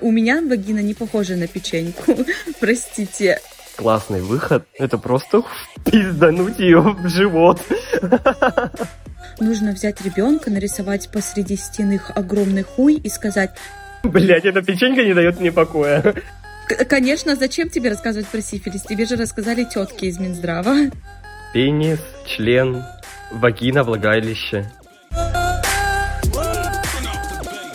У меня вагина не похожа на печеньку. Простите. Классный выход. Это просто пиздануть ее в живот. Нужно взять ребенка, нарисовать посреди стены огромный хуй и сказать... Блять, эта печенька не дает мне покоя. Конечно, зачем тебе рассказывать про сифилис? Тебе же рассказали тетки из Минздрава. Пенис, член, вагина, влагалище.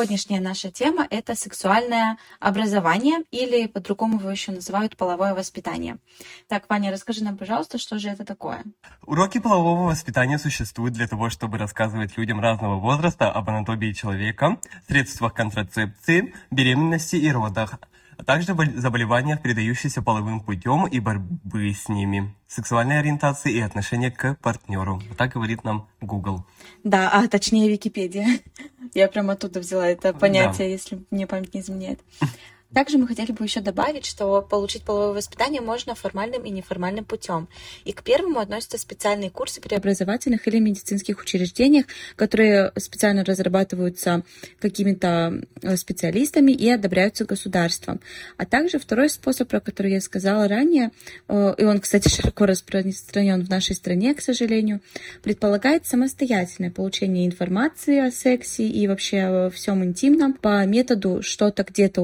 Сегодняшняя наша тема – это сексуальное образование или по-другому его еще называют половое воспитание. Так, Ваня, расскажи нам, пожалуйста, что же это такое? Уроки полового воспитания существуют для того, чтобы рассказывать людям разного возраста об анатомии человека, средствах контрацепции, беременности и родах, а также заболеваниях, передающихся половым путем и борьбы с ними, сексуальной ориентации и отношения к партнеру. Так говорит нам Google. Да, а точнее Википедия. Я прямо оттуда взяла это понятие, да. если мне память не изменяет. Также мы хотели бы еще добавить, что получить половое воспитание можно формальным и неформальным путем. И к первому относятся специальные курсы при образовательных или медицинских учреждениях, которые специально разрабатываются какими-то э, специалистами и одобряются государством. А также второй способ, про который я сказала ранее, э, и он, кстати, широко распространен в нашей стране, к сожалению, предполагает самостоятельное получение информации о сексе и вообще всем интимном по методу что-то где-то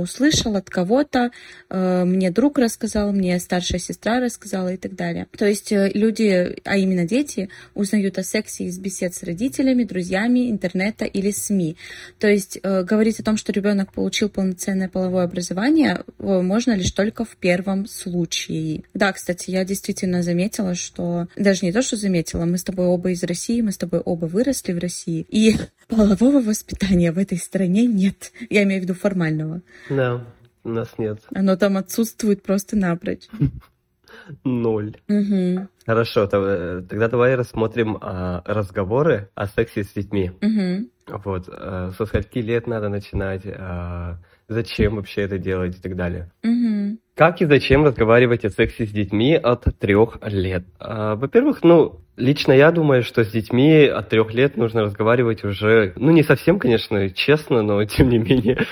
от кого-то, э, мне друг рассказал, мне старшая сестра рассказала и так далее. То есть э, люди, а именно дети, узнают о сексе из бесед с родителями, друзьями, интернета или СМИ. То есть э, говорить о том, что ребенок получил полноценное половое образование, можно лишь только в первом случае. Да, кстати, я действительно заметила, что даже не то, что заметила, мы с тобой оба из России, мы с тобой оба выросли в России, и полового воспитания в этой стране нет. Я имею в виду формального. Да. У нас нет. Оно там отсутствует просто напрочь. Ноль. Угу. Хорошо, тогда давай рассмотрим а, разговоры о сексе с детьми. Угу. Вот, а, со скольки лет надо начинать, а, зачем вообще это делать и так далее. Угу. Как и зачем разговаривать о сексе с детьми от трех лет? А, во-первых, ну, Лично я думаю, что с детьми от трех лет нужно разговаривать уже, ну не совсем, конечно, честно, но тем не менее.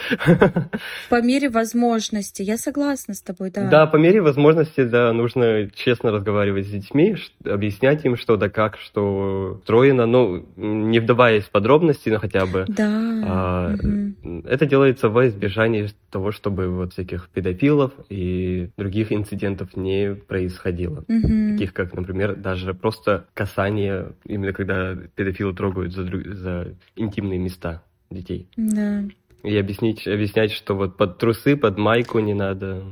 По мере возможности, я согласна с тобой, да. Да, по мере возможности, да, нужно честно разговаривать с детьми, объяснять им, что да как, что устроено, ну, не вдаваясь в подробности, но хотя бы. Да. А, угу. Это делается во избежание того, чтобы вот всяких педофилов и других инцидентов не происходило. Угу. Таких как, например, даже просто касание, именно когда педофилы трогают за, за интимные места детей. Да. И объяснить, объяснять, что вот под трусы, под майку не надо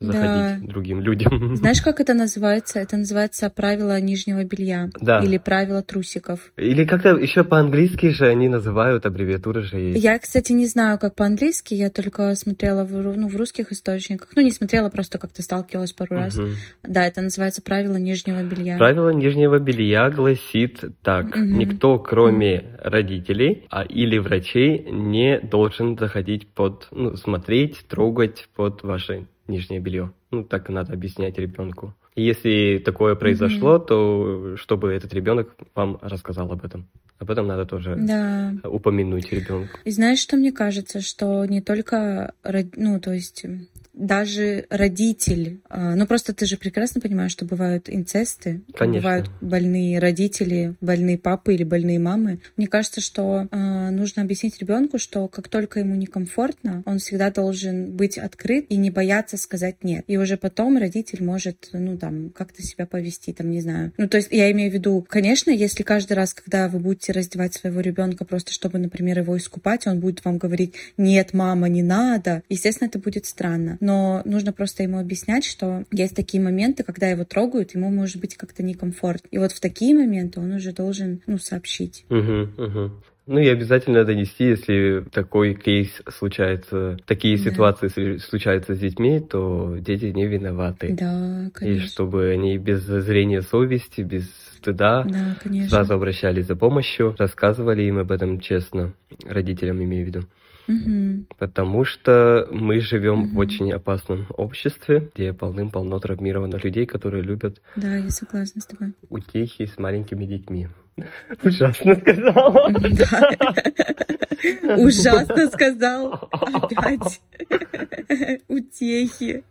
заходить да. другим людям. Знаешь, как это называется? Это называется правило нижнего белья. Да. Или правило трусиков. Или как-то еще по-английски же они называют, аббревиатуры же есть. Я, кстати, не знаю, как по-английски. Я только смотрела в, ну, в русских источниках. Ну, не смотрела, просто как-то сталкивалась пару раз. Угу. Да, это называется правило нижнего белья. Правило нижнего белья гласит так. Угу. Никто, кроме угу. родителей а, или врачей, не должен заходить под, ну, смотреть, трогать под ваши нижнее белье. Ну, так надо объяснять ребенку. И если такое произошло, mm-hmm. то чтобы этот ребенок вам рассказал об этом. Об этом надо тоже да. упомянуть ребенку. И знаешь, что мне кажется, что не только, ну, то есть даже родитель, а, ну просто ты же прекрасно понимаешь, что бывают инцесты, Конечно. бывают больные родители, больные папы или больные мамы. Мне кажется, что э, нужно объяснить ребенку, что как только ему некомфортно, он всегда должен быть открыт и не бояться сказать нет. И уже потом родитель может, ну там, как-то себя повести, там, не знаю. Ну то есть я имею в виду, конечно, если каждый раз, когда вы будете раздевать своего ребенка просто чтобы, например, его искупать, он будет вам говорить, нет, мама, не надо, естественно, это будет странно. Но нужно просто ему объяснять, что есть такие моменты, когда его трогают, ему может быть как-то некомфортно. И вот в такие моменты он уже должен, ну, сообщить. Угу. Ну и обязательно донести, если такой кейс случается, такие да. ситуации случаются с детьми, то дети не виноваты. Да, конечно. И чтобы они без зрения совести, без стыда да, сразу обращались за помощью, рассказывали им об этом честно, родителям имею в виду. Угу. Потому что мы живем угу. в очень опасном обществе, где полным-полно травмированных людей, которые любят да, я согласна с тобой. утехи с маленькими детьми. Ужасно сказала. Ужасно сказал. Опять. Утехи.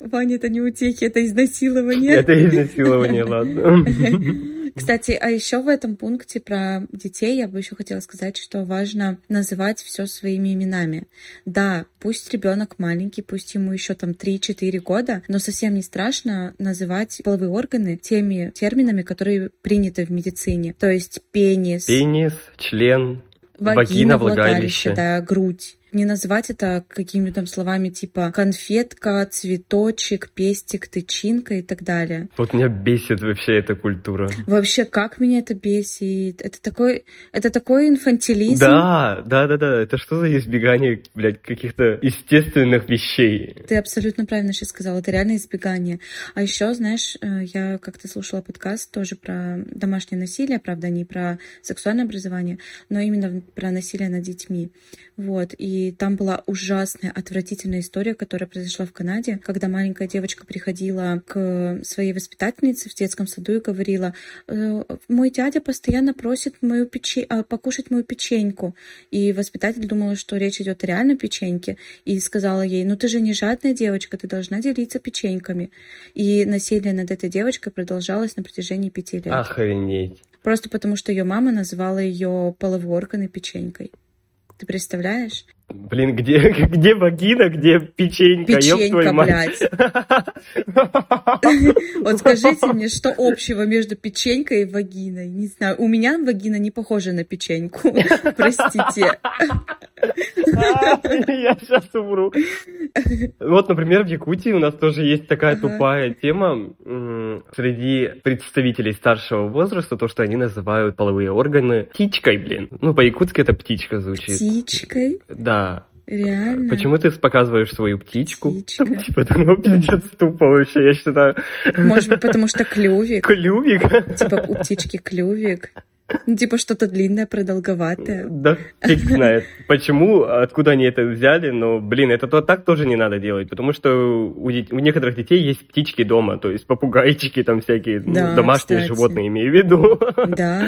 Ваня, это не утехи, это изнасилование. Это изнасилование, ладно. Кстати, а еще в этом пункте про детей я бы еще хотела сказать, что важно называть все своими именами. Да, пусть ребенок маленький, пусть ему еще там 3-4 года, но совсем не страшно называть половые органы теми терминами, которые приняты в медицине. То есть пенис. Пенис, член, вагина, вагина влагалище. влагалище, да, грудь не назвать это какими-то там словами типа конфетка, цветочек, пестик, тычинка и так далее. Вот меня бесит вообще эта культура. Вообще, как меня это бесит? Это такой, это такой инфантилизм. Да, да, да, да. Это что за избегание, блядь, каких-то естественных вещей? Ты абсолютно правильно сейчас сказала. Это реально избегание. А еще, знаешь, э, я как-то слушала подкаст тоже про домашнее насилие, правда, не про сексуальное образование, но именно про насилие над детьми. Вот. И там была ужасная, отвратительная история, которая произошла в Канаде, когда маленькая девочка приходила к своей воспитательнице в детском саду и говорила, «Э, мой дядя постоянно просит мою пече... А, покушать мою печеньку. И воспитатель думала, что речь идет о реальной печеньке, и сказала ей, ну ты же не жадная девочка, ты должна делиться печеньками. И насилие над этой девочкой продолжалось на протяжении пяти лет. Охренеть. Просто потому, что ее мама называла ее половой орган и печенькой. Ты представляешь? Блин, где, где вагина, где печенька? Печенька, блядь. Вот скажите мне, что общего между печенькой и вагиной? Не знаю, у меня вагина не похожа на печеньку. Простите. Я сейчас умру. Вот, например, в Якутии у нас тоже есть такая тупая тема среди представителей старшего возраста, то, что они называют половые органы птичкой, блин. Ну, по-якутски это птичка звучит. Птичкой? Да. Реально? Почему ты показываешь свою птичку? Птичка. Типа, ну, пиздец тупо вообще, я считаю. Может быть, потому что клювик. Клювик? Типа у птички клювик. Ну, типа что-то длинное, продолговатое. Да, фиг знает. Почему, откуда они это взяли, но, блин, это то, так тоже не надо делать, потому что у, у некоторых детей есть птички дома, то есть попугайчики там всякие, ну, да, ну, домашние кстати. животные, имею в виду. Да.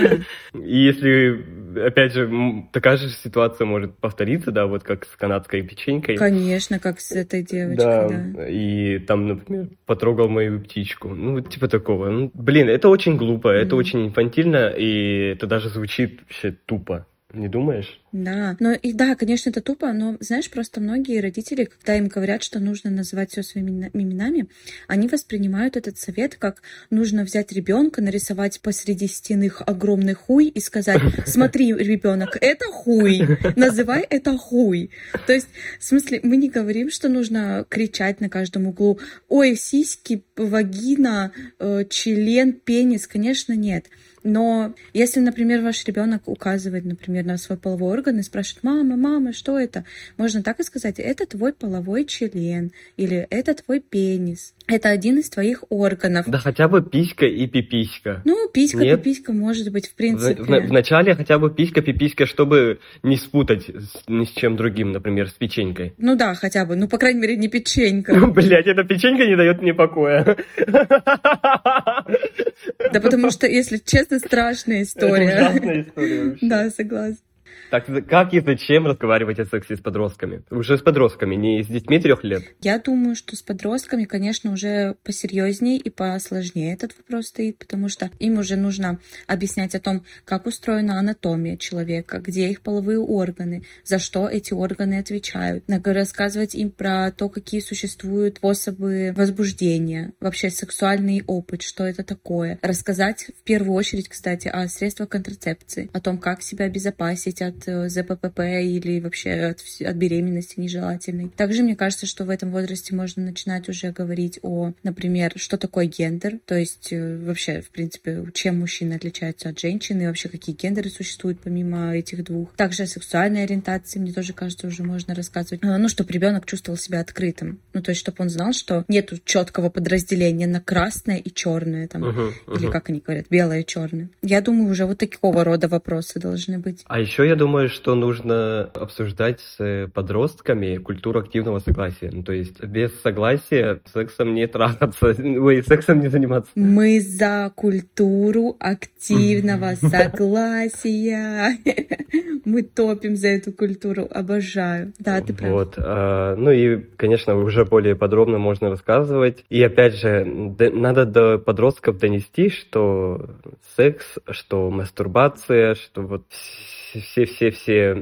И если, опять же, такая же ситуация может повториться, да, вот как с канадской печенькой. Конечно, как с этой девочкой, да. да. И там, например, потрогал мою птичку. Ну, типа такого. Ну, блин, это очень глупо, mm-hmm. это очень инфантильно, и это даже звучит вообще тупо. Не думаешь? Да, ну и да, конечно, это тупо, но знаешь, просто многие родители, когда им говорят, что нужно называть все своими именами, они воспринимают этот совет как нужно взять ребенка, нарисовать посреди стены огромный хуй и сказать: смотри, ребенок, это хуй, называй это хуй. То есть, в смысле, мы не говорим, что нужно кричать на каждом углу: ой, сиськи, вагина, э, член, пенис, конечно, нет. Но если, например, ваш ребенок указывает, например, на свой половой орган и спрашивает, мама, мама, что это? Можно так и сказать, это твой половой член или это твой пенис. Это один из твоих органов. Да хотя бы писька и пиписька. Ну, писька, Нет? пиписька может быть, в принципе. В, в, в начале хотя бы писька, пиписька, чтобы не спутать с, ни с чем другим, например, с печенькой. Ну да, хотя бы. Ну, по крайней мере, не печенька. Ну, блядь, эта печенька не дает мне покоя. Да потому что, если честно, страшная история. Это ужасная история Да, согласна. Так как и зачем разговаривать о сексе с подростками? Уже с подростками, не с детьми трех лет? Я думаю, что с подростками, конечно, уже посерьезнее и посложнее этот вопрос стоит, потому что им уже нужно объяснять о том, как устроена анатомия человека, где их половые органы, за что эти органы отвечают. Рассказывать им про то, какие существуют способы возбуждения, вообще сексуальный опыт, что это такое. Рассказать в первую очередь, кстати, о средствах контрацепции, о том, как себя обезопасить от от э, ЗППП или вообще от, от беременности нежелательной. Также мне кажется, что в этом возрасте можно начинать уже говорить о, например, что такое гендер, то есть э, вообще, в принципе, чем мужчины отличаются от женщины, и вообще какие гендеры существуют помимо этих двух. Также о сексуальной ориентации, мне тоже кажется, уже можно рассказывать. Э, ну, чтобы ребенок чувствовал себя открытым. Ну, то есть, чтобы он знал, что нету четкого подразделения на красное и черное, там, uh-huh, uh-huh. или как они говорят, белое и черное. Я думаю, уже вот такого рода вопросы должны быть. А еще я думаю, что нужно обсуждать с подростками культуру активного согласия. Ну, то есть без согласия сексом не трахаться, ой, сексом не заниматься. Мы за культуру активного согласия. Мы топим за эту культуру, обожаю. Да, ты прав. Вот. А, ну и, конечно, уже более подробно можно рассказывать. И опять же, надо до подростков донести, что секс, что мастурбация, что вот все-все-все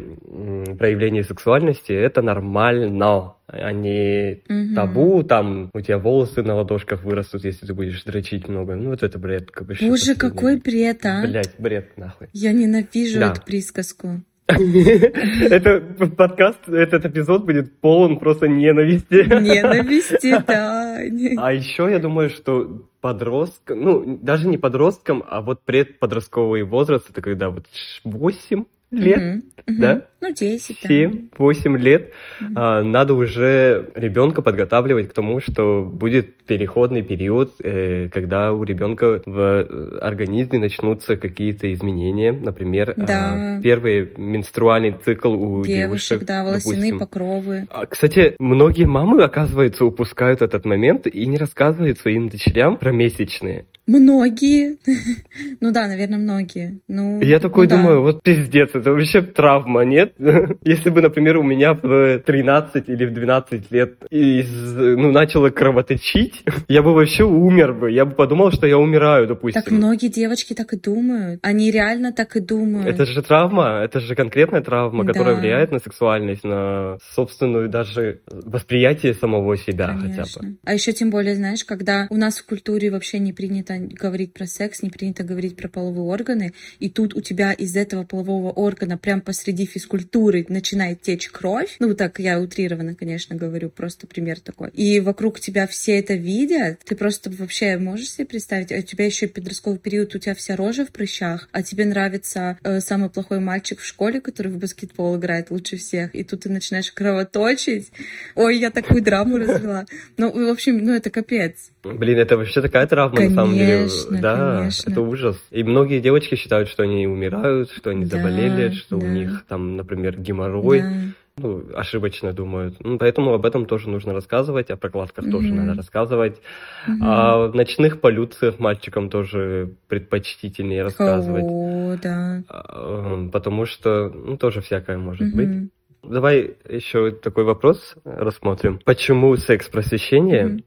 проявления сексуальности, это нормально, а не угу. табу, там у тебя волосы на ладошках вырастут, если ты будешь дрочить много. Ну, вот это бред. Как бы, Боже, какой бред, а? Блять, бред, нахуй. Я ненавижу да. эту присказку. Это подкаст, этот эпизод будет полон просто ненависти. Ненависти, да. А еще я думаю, что подросткам, ну, даже не подросткам, а вот предподростковый возраст, это когда вот 8 лет, mm-hmm. да? Ну, 10. 7-8 лет. Mm-hmm. А, надо уже ребенка подготавливать к тому, что будет переходный период, э, когда у ребенка в э, организме начнутся какие-то изменения. Например, а, да. а, первый менструальный цикл у девушек. девушек да, волосяные допустим. покровы. А, кстати, многие мамы, оказывается, упускают этот момент и не рассказывают своим дочерям про месячные. Многие. ну да, наверное, многие. Ну, Я такой ну, думаю, да. вот пиздец, это вообще травма, нет? Если бы, например, у меня в 13 или в 12 лет из, ну, начало кровоточить, я бы вообще умер бы. Я бы подумал, что я умираю, допустим. Так многие девочки так и думают. Они реально так и думают. Это же травма, это же конкретная травма, которая да. влияет на сексуальность, на собственную даже восприятие самого себя Конечно. хотя бы. А еще тем более, знаешь, когда у нас в культуре вообще не принято говорить про секс, не принято говорить про половые органы, и тут у тебя из этого полового органа прям посреди физкультуры начинает течь кровь, ну так я утрированно, конечно, говорю, просто пример такой, и вокруг тебя все это видят, ты просто вообще можешь себе представить, а у тебя еще подростковый период, у тебя вся рожа в прыщах, а тебе нравится э, самый плохой мальчик в школе, который в баскетбол играет лучше всех, и тут ты начинаешь кровоточить, ой, я такую драму развела. Ну, в общем, ну это капец. Блин, это вообще такая травма, конечно, на самом деле. Да, конечно. это ужас. И многие девочки считают, что они умирают, что они да, заболели, что да. у них там, например, геморрой. Да. Ну, ошибочно думают. Ну, поэтому об этом тоже нужно рассказывать, о прокладках mm-hmm. тоже надо рассказывать. Mm-hmm. А в ночных полюциях мальчикам тоже предпочтительнее рассказывать. О, да. А, потому что, ну, тоже всякое может mm-hmm. быть. Давай еще такой вопрос рассмотрим. Почему секс-просвещение mm-hmm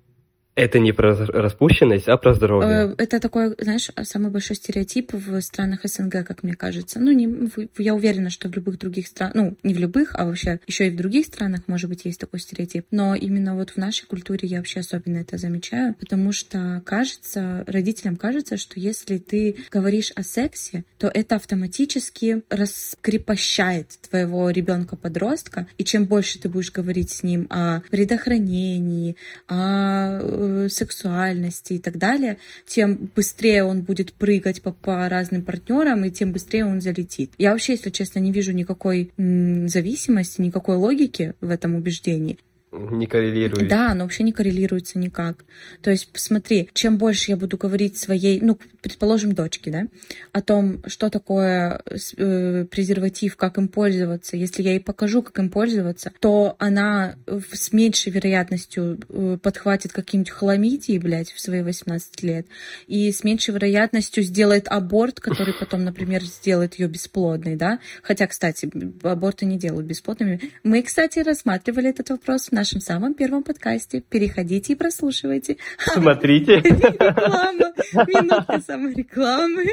это не про распущенность, а про здоровье. Э, это такой, знаешь, самый большой стереотип в странах СНГ, как мне кажется. Ну, не, я уверена, что в любых других странах, ну, не в любых, а вообще еще и в других странах, может быть, есть такой стереотип. Но именно вот в нашей культуре я вообще особенно это замечаю, потому что кажется, родителям кажется, что если ты говоришь о сексе, то это автоматически раскрепощает твоего ребенка-подростка, и чем больше ты будешь говорить с ним о предохранении, о э, сексуальности и так далее, тем быстрее он будет прыгать по, по разным партнерам, и тем быстрее он залетит. Я вообще, если честно, не вижу никакой м, зависимости, никакой логики в этом убеждении. Не коррелирует. Да, оно вообще не коррелируется никак. То есть, посмотри, чем больше я буду говорить своей, ну, предположим, дочке, да, о том, что такое э, презерватив, как им пользоваться, если я ей покажу, как им пользоваться, то она с меньшей вероятностью э, подхватит какие-нибудь хламидии, блядь, в свои 18 лет, и с меньшей вероятностью сделает аборт, который потом, например, сделает ее бесплодной, да. Хотя, кстати, аборты не делают бесплодными. Мы, кстати, рассматривали этот вопрос в нашем самом первом подкасте. Переходите и прослушивайте. Смотрите. Реклама. Минутка саморекламы.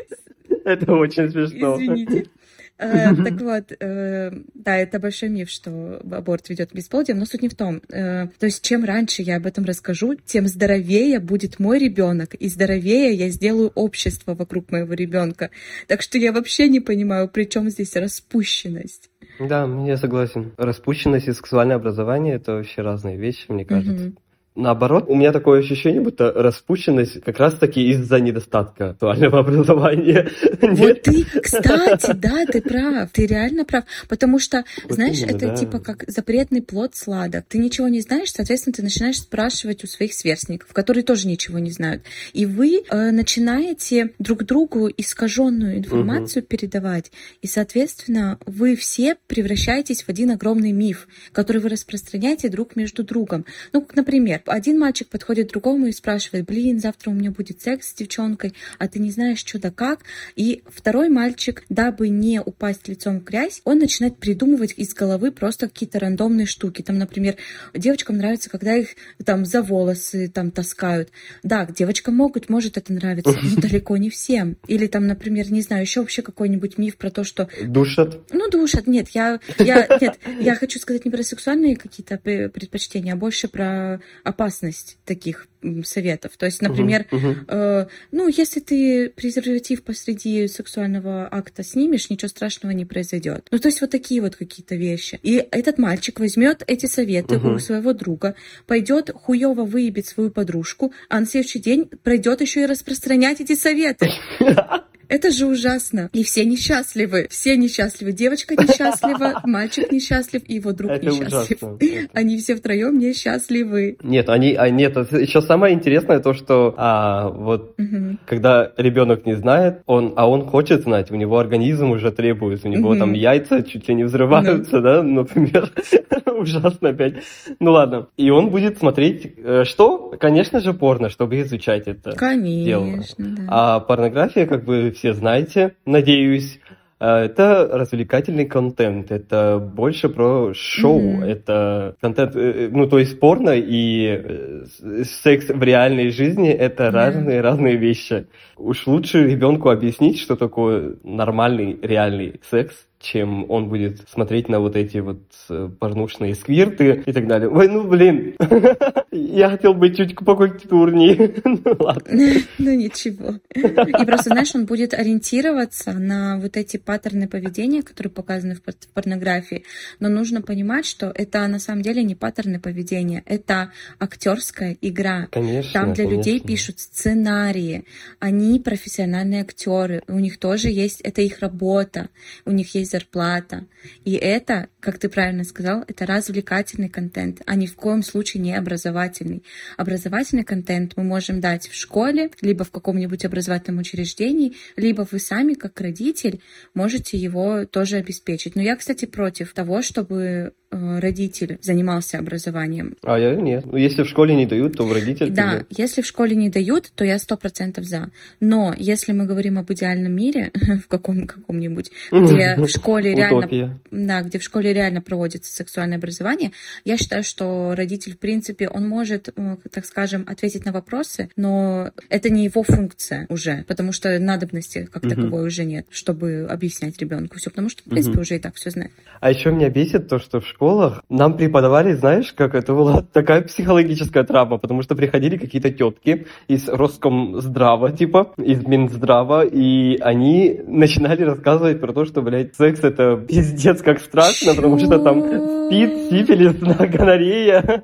Это очень смешно. Извините. Э, так вот, э, да, это большой миф, что аборт ведет к бесплодию, но суть не в том. Э, то есть, чем раньше я об этом расскажу, тем здоровее будет мой ребенок, и здоровее я сделаю общество вокруг моего ребенка. Так что я вообще не понимаю, при чем здесь распущенность. Да, я согласен. Распущенность и сексуальное образование это вообще разные вещи, мне кажется. Угу. Наоборот, у меня такое ощущение, будто распущенность как раз-таки из-за недостатка актуального образования. Вот ты, кстати, да, ты прав, ты реально прав. Потому что, вот знаешь, именно, это да. типа как запретный плод сладок. Ты ничего не знаешь, соответственно, ты начинаешь спрашивать у своих сверстников, которые тоже ничего не знают. И вы э, начинаете друг другу искаженную информацию угу. передавать. И, соответственно, вы все превращаетесь в один огромный миф, который вы распространяете друг между другом. Ну, как, например, один мальчик подходит к другому и спрашивает, блин, завтра у меня будет секс с девчонкой, а ты не знаешь, что да как. И второй мальчик, дабы не упасть лицом в грязь, он начинает придумывать из головы просто какие-то рандомные штуки. Там, например, девочкам нравится, когда их там за волосы там таскают. Да, девочкам могут, может это нравиться, но далеко не всем. Или там, например, не знаю, еще вообще какой-нибудь миф про то, что... Душат? Ну, душат. Нет, я, я, нет, я хочу сказать не про сексуальные какие-то предпочтения, а больше про опасность таких советов. То есть, например, uh-huh, uh-huh. Э, ну, если ты презерватив посреди сексуального акта снимешь, ничего страшного не произойдет. Ну, то есть вот такие вот какие-то вещи. И этот мальчик возьмет эти советы uh-huh. у своего друга, пойдет хуево выебет свою подружку, а на следующий день пройдет еще и распространять эти советы. Это же ужасно. И все несчастливы. Все несчастливы. Девочка несчастлива, мальчик несчастлив, и его друг это несчастлив. Ужасно. Они все втроем несчастливы. Нет, они, а, нет, еще самое интересное то, что а, вот угу. когда ребенок не знает, он, а он хочет знать, у него организм уже требует, у него угу. там яйца чуть ли не взрываются, да, например. Ужасно опять. Ну ладно. И он будет смотреть, э, что? Конечно же, порно, чтобы изучать это Конечно, дело. Да. А порнография, как бы все знаете, надеюсь, э, это развлекательный контент, это больше про шоу, mm-hmm. это контент, э, ну то есть порно и секс в реальной жизни это mm-hmm. разные разные вещи. Уж лучше ребенку объяснить, что такое нормальный реальный секс, чем он будет смотреть на вот эти вот э, порнушные сквирты и так далее. Ой, ну блин, я хотел быть чуть покультурнее. ну ладно. Ну ничего. И просто, знаешь, он будет ориентироваться на вот эти паттерны поведения, которые показаны в порнографии. Но нужно понимать, что это на самом деле не паттерны поведения, это актерская игра. Конечно. Там для конечно. людей пишут сценарии. Они профессиональные актеры. У них тоже есть, это их работа. У них есть зарплата. И это, как ты правильно сказал, это развлекательный контент, а ни в коем случае не образовательный. Образовательный контент мы можем дать в школе, либо в каком-нибудь образовательном учреждении, либо вы сами, как родитель, можете его тоже обеспечить. Но я, кстати, против того, чтобы Э, родитель занимался образованием. А я нет. Ну, если в школе не дают, то в родитель. Да, нет. если в школе не дают, то я сто процентов за. Но если мы говорим об идеальном мире, в каком каком-нибудь, где школе реально, да, где в школе реально проводится сексуальное образование, я считаю, что родитель, в принципе, он может, так скажем, ответить на вопросы, но это не его функция уже, потому что надобности как таковой уже нет, чтобы объяснять ребенку все, потому что, в принципе, уже и так все знает. А еще меня бесит то, что в школах нам преподавали, знаешь, как это была такая психологическая травма, потому что приходили какие-то тетки из Роскомздрава, типа, из Минздрава, и они начинали рассказывать про то, что, блядь, секс это пиздец как страшно, потому что там спид, сифилис, гонорея,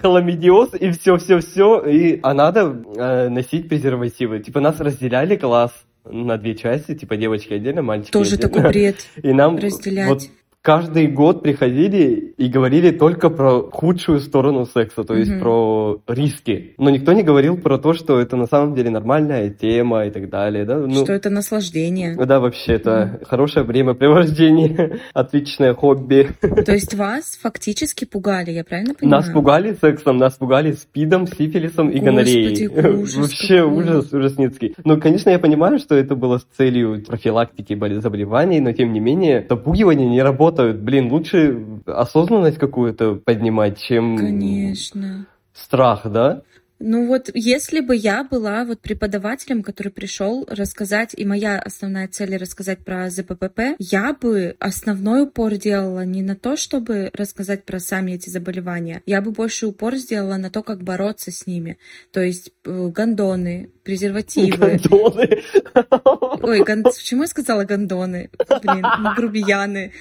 хламидиоз и все-все-все, и а надо э, носить презервативы. Типа нас разделяли класс на две части, типа девочки отдельно, мальчики Тоже отдельно. такой бред. И нам разделять. Вот, каждый год приходили и говорили только про худшую сторону секса, то есть mm-hmm. про риски. Но никто не говорил про то, что это на самом деле нормальная тема и так далее. Да? Ну, что это наслаждение. Да, вообще, это mm-hmm. хорошее времяпрепровождение, отличное хобби. То есть вас фактически пугали, я правильно понимаю? Нас пугали сексом, нас пугали спидом, сифилисом и гонореей. Вообще ужас ужасницкий. Ну, конечно, я понимаю, что это было с целью профилактики заболеваний, но тем не менее, запугивание не работает работают. Блин, лучше осознанность какую-то поднимать, чем... Конечно. Страх, да? Ну вот, если бы я была вот преподавателем, который пришел рассказать, и моя основная цель рассказать про ЗППП, я бы основной упор делала не на то, чтобы рассказать про сами эти заболевания, я бы больше упор сделала на то, как бороться с ними. То есть э, гондоны, презервативы. Гондоны? Ой, гон... почему я сказала гондоны? Блин, грубияны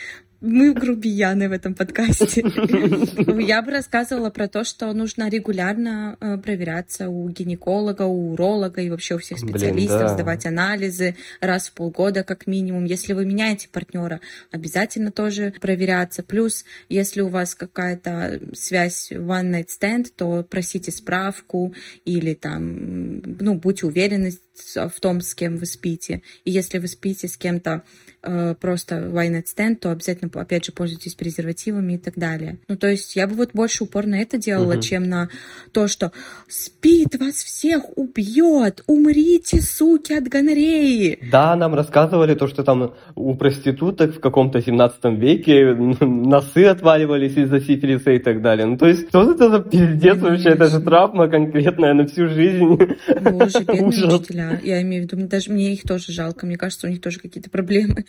мы грубияны в этом подкасте. Я бы рассказывала про то, что нужно регулярно э, проверяться у гинеколога, у уролога и вообще у всех специалистов, Блин, да. сдавать анализы раз в полгода как минимум. Если вы меняете партнера, обязательно тоже проверяться. Плюс, если у вас какая-то связь one night stand, то просите справку или там, ну, будьте уверены в том, с кем вы спите. И если вы спите с кем-то э, просто one night stand, то обязательно, опять же, пользуйтесь презервативами и так далее. Ну, то есть я бы вот больше упор на это делала, угу. чем на то, что спит вас всех убьет, умрите, суки, от гонореи. Да, нам рассказывали то, что там у проституток в каком-то 17 веке носы отваливались из-за сифилиса и так далее. Ну, то есть, что это за пиздец вообще? Это же травма конкретная на всю жизнь. Боже, бедные учителя. Я имею в виду, даже мне их тоже жалко. Мне кажется, у них тоже какие-то проблемы.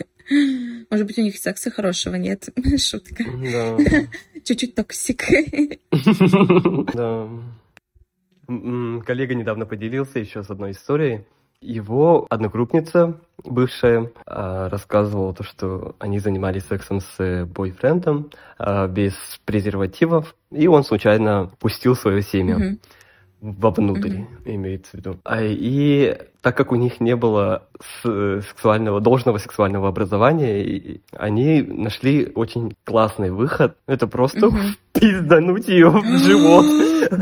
Может быть, у них секса хорошего нет. Шутка. Да. Чуть-чуть toxic. Да. Коллега недавно поделился еще с одной историей. Его одногруппница, бывшая, а, рассказывала то, что они занимались сексом с бойфрендом а, без презервативов, и он случайно пустил свое семя. Mm-hmm вовнутрь, mm-hmm. имеется в виду. А, и так как у них не было сексуального, должного сексуального образования, они нашли очень классный выход. Это просто mm-hmm. пиздануть ее в живот.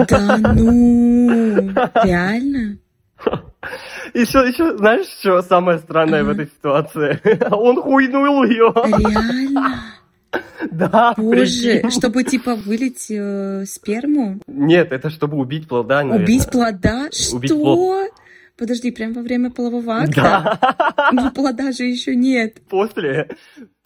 Да ну, реально? Еще, еще, знаешь, что самое странное в этой ситуации? Он хуйнул ее. Реально? Да. Боже, прикинь. чтобы типа вылить э, сперму? Нет, это чтобы убить плода. Наверное. Убить плода? Убить что? Плод. Подожди, прям во время полового акта? Да. Ну, плода же еще нет. После.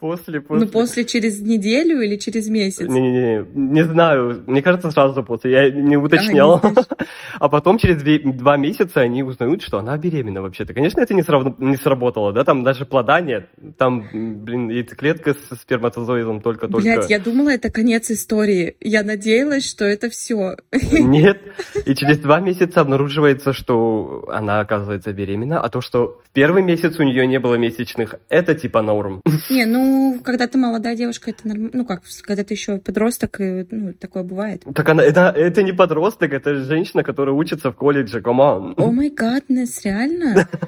После, после. Ну, после через неделю или через месяц? Не-не-не, не знаю. Мне кажется, сразу после. Я не уточнял. А, а потом через две, два месяца они узнают, что она беременна вообще-то. Конечно, это не, срав... не сработало, да? Там даже плода нет. Там, блин, яйцеклетка с сперматозоидом только-только. Блядь, я думала, это конец истории. Я надеялась, что это все. Нет. И через два месяца обнаруживается, что она оказывается беременна, а то, что в первый месяц у нее не было месячных, это типа норм. Не, ну ну, когда ты молодая девушка, это нормально. Ну как, когда ты еще подросток, и, ну, такое бывает. Так она, это, это не подросток, это женщина, которая учится в колледже, команд. О май гаднес, реально?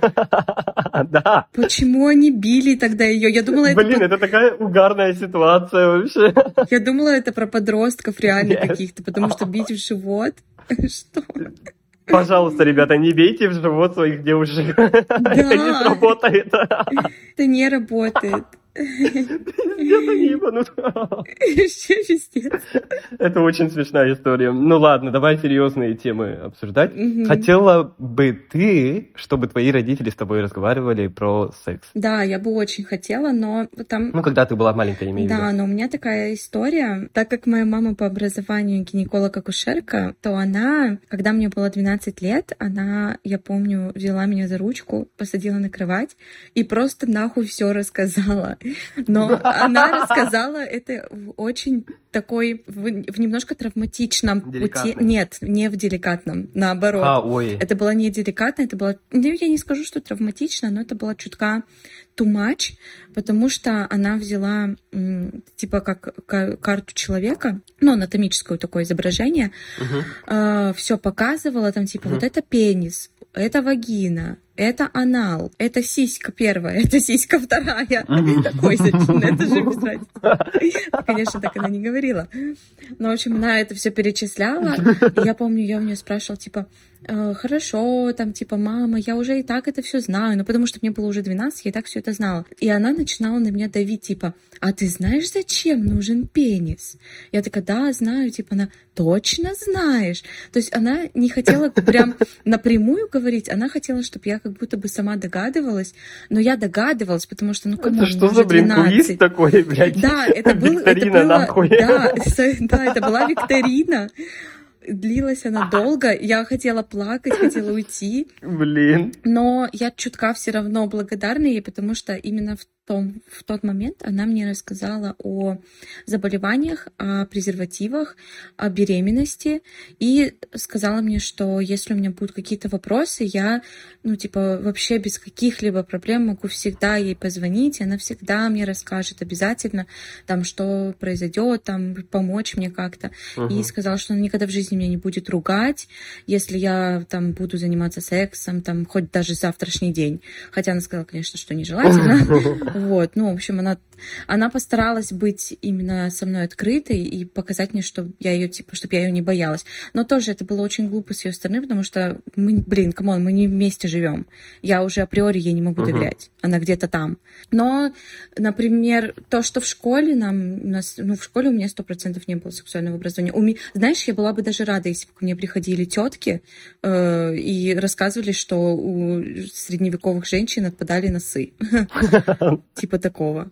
Да. Почему они били тогда ее? Я думала, это... Блин, это такая угарная ситуация вообще. Я думала, это про подростков реально каких-то, потому что бить в живот... Что? Пожалуйста, ребята, не бейте в живот своих девушек. Да. Это не сработает. Это не работает. Это очень смешная история. Ну ладно, давай серьезные темы обсуждать. Хотела бы ты, чтобы твои родители с тобой разговаривали про секс? Да, я бы очень хотела, но там... Ну, когда ты была маленькая, имею Да, но у меня такая история. Так как моя мама по образованию гинеколог-акушерка, то она, когда мне было 12 лет, она, я помню, взяла меня за ручку, посадила на кровать и просто нахуй все рассказала. Но она рассказала это в очень такой, в, в немножко травматичном пути. Нет, не в деликатном, наоборот. А, ой. Это было не деликатно, это было, ну, я не скажу, что травматично, но это было чутка too much, потому что она взяла типа как карту человека, ну, анатомическое такое изображение, uh-huh. э, все показывала, там типа uh-huh. вот это пенис, это вагина, это анал, это сиська первая, это сиська вторая. Такой, это же. Конечно, так она не говорила. Но, в общем, она это все перечисляла. я помню, я у нее спрашивала, типа, «Э, хорошо, там, типа, мама, я уже и так это все знаю, ну, потому что мне было уже 12, я и так все это знала. И она начинала на меня давить, типа, а ты знаешь, зачем нужен пенис? Я такая, да, знаю, типа, она, точно знаешь? То есть она не хотела прям напрямую говорить, она хотела, чтобы я как будто бы сама догадывалась, но я догадывалась, потому что, ну, кому Это что за, блин, 12. квиз такой, блядь? Да, это был... Это было, нахуй. Да, да, это была викторина. Длилась она долго. Я хотела плакать, хотела уйти. Блин. Но я чутка все равно благодарна ей, потому что именно в том, в тот момент она мне рассказала о заболеваниях, о презервативах, о беременности и сказала мне, что если у меня будут какие-то вопросы, я, ну, типа, вообще без каких-либо проблем могу всегда ей позвонить, и она всегда мне расскажет обязательно, там, что произойдет, там, помочь мне как-то. Uh-huh. И сказала, что она никогда в жизни меня не будет ругать, если я, там, буду заниматься сексом, там, хоть даже завтрашний день. Хотя она сказала, конечно, что нежелательно. Вот, ну, в общем, она, она постаралась быть именно со мной открытой и показать мне, что я ее, типа, чтобы я ее не боялась. Но тоже это было очень глупо с ее стороны, потому что мы, блин, come on, мы не вместе живем. Я уже априори ей не могу uh-huh. доверять. Она где-то там. Но, например, то, что в школе нам, у нас, ну, в школе у меня сто процентов не было сексуального образования. У меня, знаешь, я была бы даже рада, если бы ко мне приходили тетки э, и рассказывали, что у средневековых женщин отпадали носы. Типа такого.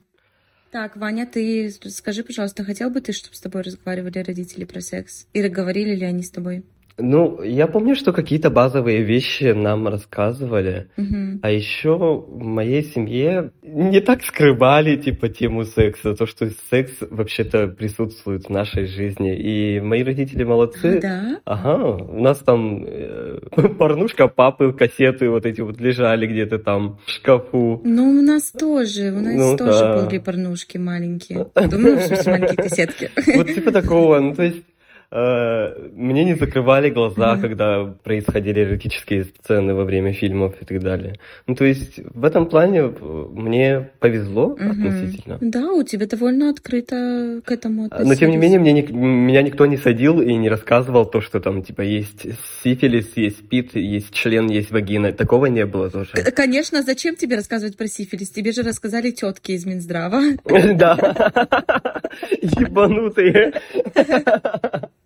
Так, Ваня, ты скажи, пожалуйста, хотел бы ты, чтобы с тобой разговаривали родители про секс? Или говорили ли они с тобой? Ну, я помню, что какие-то базовые вещи нам рассказывали. Угу. А еще в моей семье не так скрывали, типа, тему секса. То, что секс вообще-то присутствует в нашей жизни. И мои родители молодцы. Да? Ага. У нас там э, порнушка папы, кассеты вот эти вот лежали где-то там в шкафу. Ну, у нас тоже. У нас ну, тоже да. были порнушки маленькие. В смысле, маленькие кассетки. Вот типа такого. Ну, то есть мне не закрывали глаза, mm-hmm. когда происходили эротические сцены во время фильмов и так далее. Ну, то есть в этом плане э, мне повезло mm-hmm. относительно. Да, у тебя довольно открыто к этому относились. Но тем не менее, мне не, меня никто не садил и не рассказывал то, что там, типа, есть сифилис, есть спид, есть член, есть вагина. Такого не было тоже. Конечно, зачем тебе рассказывать про сифилис? Тебе же рассказали тетки из Минздрава. Да. Ебанутые.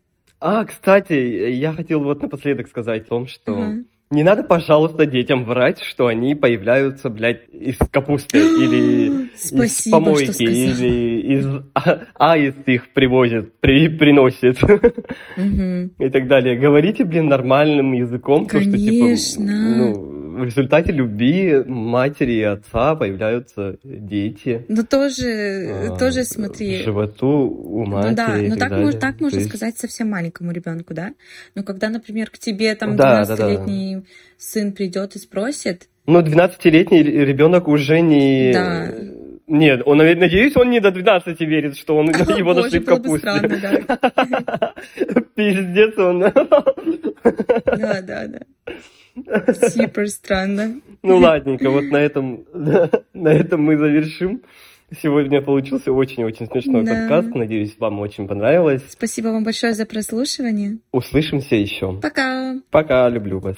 А, кстати, я хотел вот напоследок сказать о том, что uh-huh. не надо, пожалуйста, детям врать, что они появляются, блядь, из капусты или Спасибо, из помойки, или из а, аист их привозят, при, приносит uh-huh. и так далее. Говорите, блин, нормальным языком, Конечно. то, что, типа, ну, в результате любви матери и отца появляются дети. Ну тоже, а, тоже смотри. Животу у матери. Ну да, но так, далее. можно, так можно есть... сказать совсем маленькому ребенку, да? Но когда, например, к тебе там 12-летний да, да, да. сын придет и спросит. Ну, 12-летний ребенок уже не. Да. Нет, он, надеюсь, он не до 12 верит, что он его нашли в капусте. Пиздец он. Да, да, да. Супер странно. Ну ладненько, вот на этом, на этом мы завершим. Сегодня получился очень-очень смешной да. подкаст. Надеюсь, вам очень понравилось. Спасибо вам большое за прослушивание. Услышимся еще. Пока. Пока, люблю вас.